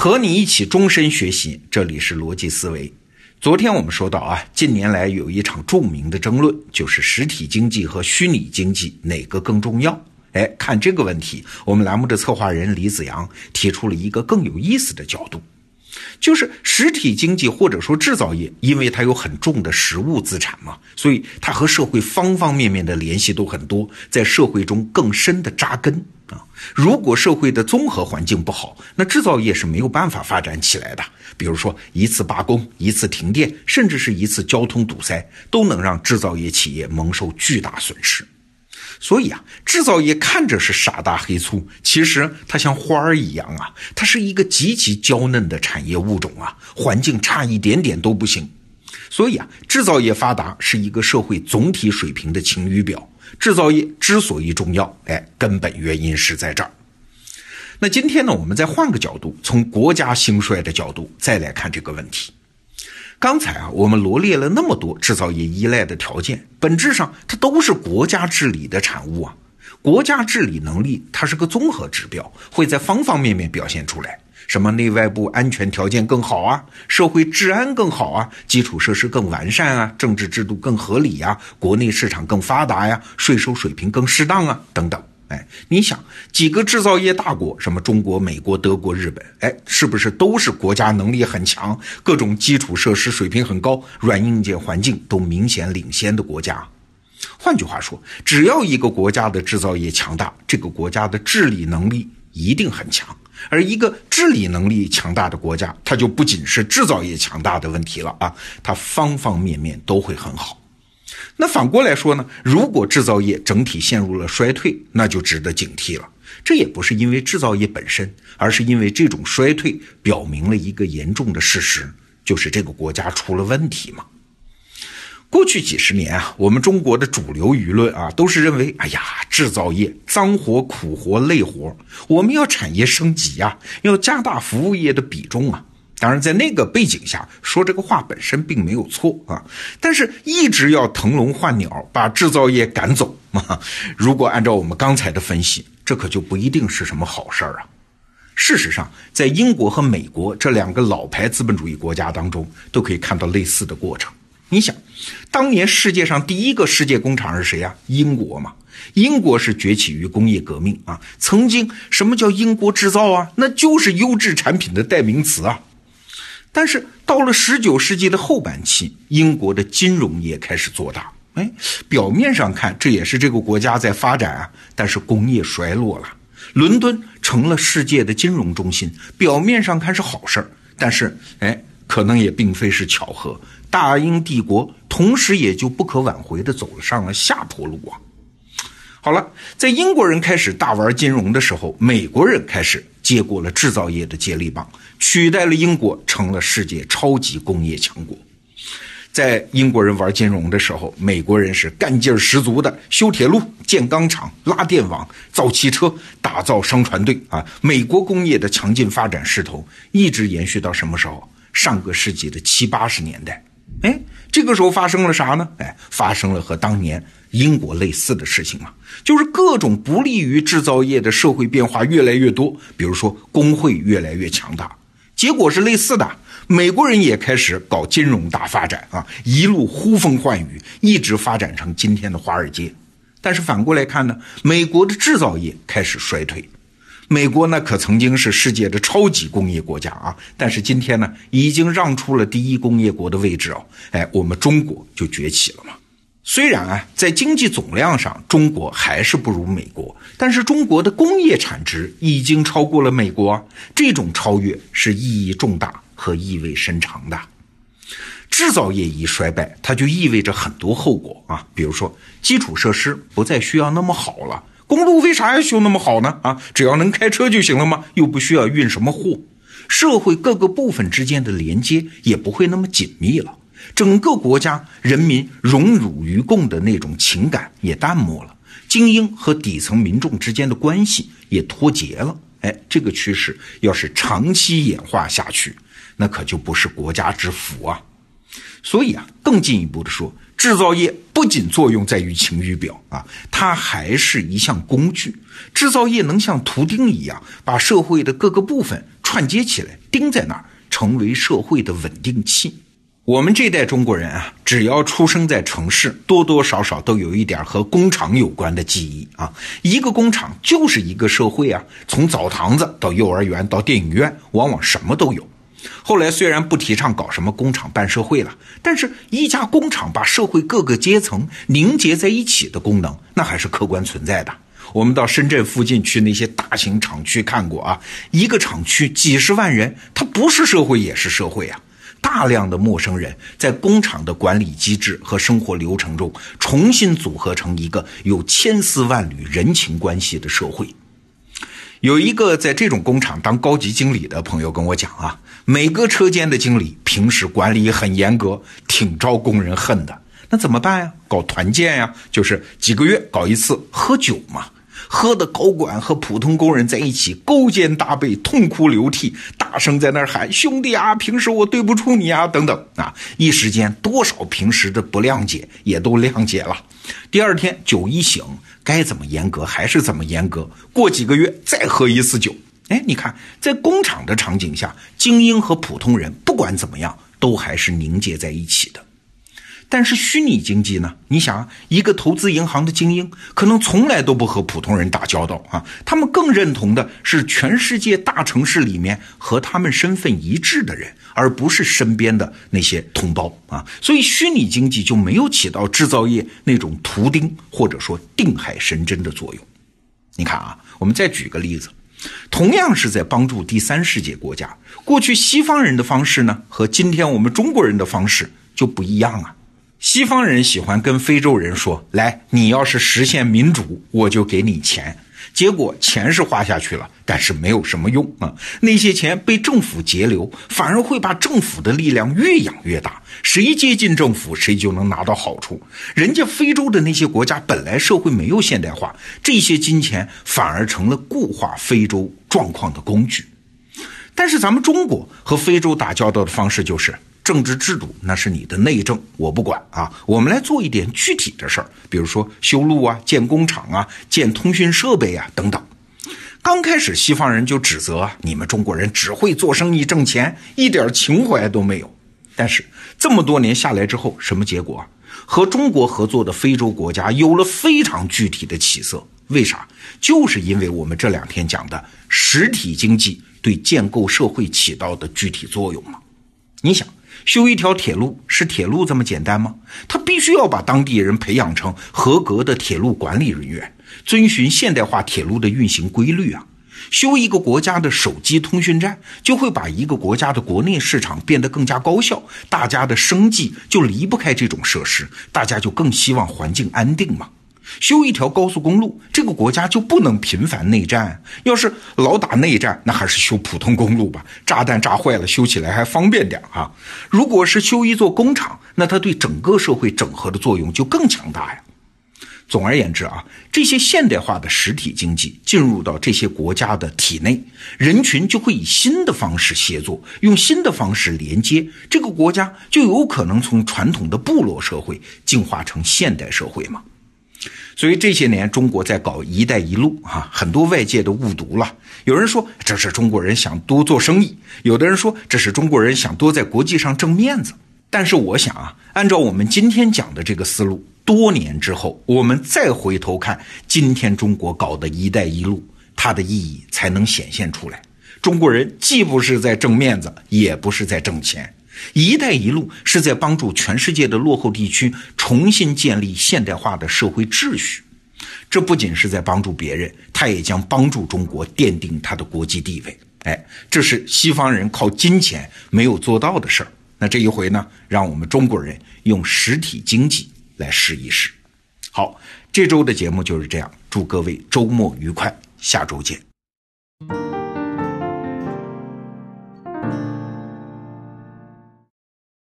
和你一起终身学习，这里是逻辑思维。昨天我们说到啊，近年来有一场著名的争论，就是实体经济和虚拟经济哪个更重要？哎，看这个问题，我们栏目的策划人李子阳提出了一个更有意思的角度，就是实体经济或者说制造业，因为它有很重的实物资产嘛，所以它和社会方方面面的联系都很多，在社会中更深的扎根。啊，如果社会的综合环境不好，那制造业是没有办法发展起来的。比如说，一次罢工、一次停电，甚至是一次交通堵塞，都能让制造业企业蒙受巨大损失。所以啊，制造业看着是傻大黑粗，其实它像花儿一样啊，它是一个极其娇嫩的产业物种啊，环境差一点点都不行。所以啊，制造业发达是一个社会总体水平的晴雨表。制造业之所以重要，哎，根本原因是在这儿。那今天呢，我们再换个角度，从国家兴衰的角度再来看这个问题。刚才啊，我们罗列了那么多制造业依赖的条件，本质上它都是国家治理的产物啊。国家治理能力它是个综合指标，会在方方面面表现出来。什么内外部安全条件更好啊，社会治安更好啊，基础设施更完善啊，政治制度更合理呀，国内市场更发达呀，税收水平更适当啊，等等。哎，你想几个制造业大国，什么中国、美国、德国、日本，哎，是不是都是国家能力很强，各种基础设施水平很高，软硬件环境都明显领先的国家？换句话说，只要一个国家的制造业强大，这个国家的治理能力一定很强。而一个治理能力强大的国家，它就不仅是制造业强大的问题了啊，它方方面面都会很好。那反过来说呢，如果制造业整体陷入了衰退，那就值得警惕了。这也不是因为制造业本身，而是因为这种衰退表明了一个严重的事实，就是这个国家出了问题嘛。过去几十年啊，我们中国的主流舆论啊，都是认为，哎呀，制造业脏活、苦活、累活，我们要产业升级呀，要加大服务业的比重啊。当然，在那个背景下说这个话本身并没有错啊，但是一直要腾笼换鸟，把制造业赶走啊。如果按照我们刚才的分析，这可就不一定是什么好事儿啊。事实上，在英国和美国这两个老牌资本主义国家当中，都可以看到类似的过程。你想，当年世界上第一个世界工厂是谁呀？英国嘛。英国是崛起于工业革命啊。曾经什么叫英国制造啊？那就是优质产品的代名词啊。但是到了十九世纪的后半期，英国的金融业开始做大。哎，表面上看这也是这个国家在发展啊，但是工业衰落了，伦敦成了世界的金融中心。表面上看是好事儿，但是哎，可能也并非是巧合。大英帝国同时也就不可挽回的走上了下坡路啊！好了，在英国人开始大玩金融的时候，美国人开始接过了制造业的接力棒，取代了英国，成了世界超级工业强国。在英国人玩金融的时候，美国人是干劲儿十足的修铁路、建钢厂、拉电网、造汽车、打造商船队啊！美国工业的强劲发展势头一直延续到什么时候？上个世纪的七八十年代。哎，这个时候发生了啥呢？哎，发生了和当年英国类似的事情嘛，就是各种不利于制造业的社会变化越来越多，比如说工会越来越强大，结果是类似的。美国人也开始搞金融大发展啊，一路呼风唤雨，一直发展成今天的华尔街。但是反过来看呢，美国的制造业开始衰退。美国呢，可曾经是世界的超级工业国家啊，但是今天呢，已经让出了第一工业国的位置哦。哎，我们中国就崛起了嘛。虽然啊，在经济总量上，中国还是不如美国，但是中国的工业产值已经超过了美国，这种超越是意义重大和意味深长的。制造业一衰败，它就意味着很多后果啊，比如说基础设施不再需要那么好了。公路为啥要修那么好呢？啊，只要能开车就行了吗？又不需要运什么货，社会各个部分之间的连接也不会那么紧密了，整个国家人民荣辱与共的那种情感也淡漠了，精英和底层民众之间的关系也脱节了。哎，这个趋势要是长期演化下去，那可就不是国家之福啊。所以啊，更进一步的说。制造业不仅作用在于晴雨表啊，它还是一项工具。制造业能像图钉一样，把社会的各个部分串接起来，钉在那儿，成为社会的稳定器。我们这代中国人啊，只要出生在城市，多多少少都有一点和工厂有关的记忆啊。一个工厂就是一个社会啊，从澡堂子到幼儿园到电影院，往往什么都有。后来虽然不提倡搞什么工厂办社会了，但是一家工厂把社会各个阶层凝结在一起的功能，那还是客观存在的。我们到深圳附近去那些大型厂区看过啊，一个厂区几十万人，它不是社会也是社会啊。大量的陌生人在工厂的管理机制和生活流程中重新组合成一个有千丝万缕人情关系的社会。有一个在这种工厂当高级经理的朋友跟我讲啊，每个车间的经理平时管理很严格，挺招工人恨的。那怎么办呀？搞团建呀，就是几个月搞一次喝酒嘛。喝的高管和普通工人在一起勾肩搭背，痛哭流涕，大声在那儿喊：“兄弟啊，平时我对不住你啊！”等等啊，一时间多少平时的不谅解也都谅解了。第二天酒一醒，该怎么严格还是怎么严格。过几个月再喝一次酒，哎，你看在工厂的场景下，精英和普通人不管怎么样都还是凝结在一起的。但是虚拟经济呢？你想，一个投资银行的精英，可能从来都不和普通人打交道啊。他们更认同的是全世界大城市里面和他们身份一致的人，而不是身边的那些同胞啊。所以，虚拟经济就没有起到制造业那种图钉或者说定海神针的作用。你看啊，我们再举个例子，同样是在帮助第三世界国家，过去西方人的方式呢，和今天我们中国人的方式就不一样啊。西方人喜欢跟非洲人说：“来，你要是实现民主，我就给你钱。”结果钱是花下去了，但是没有什么用啊。那些钱被政府截留，反而会把政府的力量越养越大。谁接近政府，谁就能拿到好处。人家非洲的那些国家本来社会没有现代化，这些金钱反而成了固化非洲状况的工具。但是咱们中国和非洲打交道的方式就是。政治制度那是你的内政，我不管啊。我们来做一点具体的事儿，比如说修路啊、建工厂啊、建通讯设备啊等等。刚开始西方人就指责你们中国人只会做生意挣钱，一点情怀都没有。但是这么多年下来之后，什么结果？和中国合作的非洲国家有了非常具体的起色。为啥？就是因为我们这两天讲的实体经济对建构社会起到的具体作用嘛。你想。修一条铁路是铁路这么简单吗？他必须要把当地人培养成合格的铁路管理人员，遵循现代化铁路的运行规律啊。修一个国家的手机通讯站，就会把一个国家的国内市场变得更加高效，大家的生计就离不开这种设施，大家就更希望环境安定嘛。修一条高速公路，这个国家就不能频繁内战。要是老打内战，那还是修普通公路吧，炸弹炸坏了，修起来还方便点啊。如果是修一座工厂，那它对整个社会整合的作用就更强大呀。总而言之啊，这些现代化的实体经济进入到这些国家的体内，人群就会以新的方式协作，用新的方式连接，这个国家就有可能从传统的部落社会进化成现代社会嘛。所以这些年中国在搞“一带一路”啊，很多外界都误读了。有人说这是中国人想多做生意，有的人说这是中国人想多在国际上挣面子。但是我想啊，按照我们今天讲的这个思路，多年之后我们再回头看今天中国搞的一带一路，它的意义才能显现出来。中国人既不是在挣面子，也不是在挣钱。“一带一路”是在帮助全世界的落后地区重新建立现代化的社会秩序，这不仅是在帮助别人，它也将帮助中国奠定它的国际地位。哎，这是西方人靠金钱没有做到的事儿。那这一回呢，让我们中国人用实体经济来试一试。好，这周的节目就是这样，祝各位周末愉快，下周见。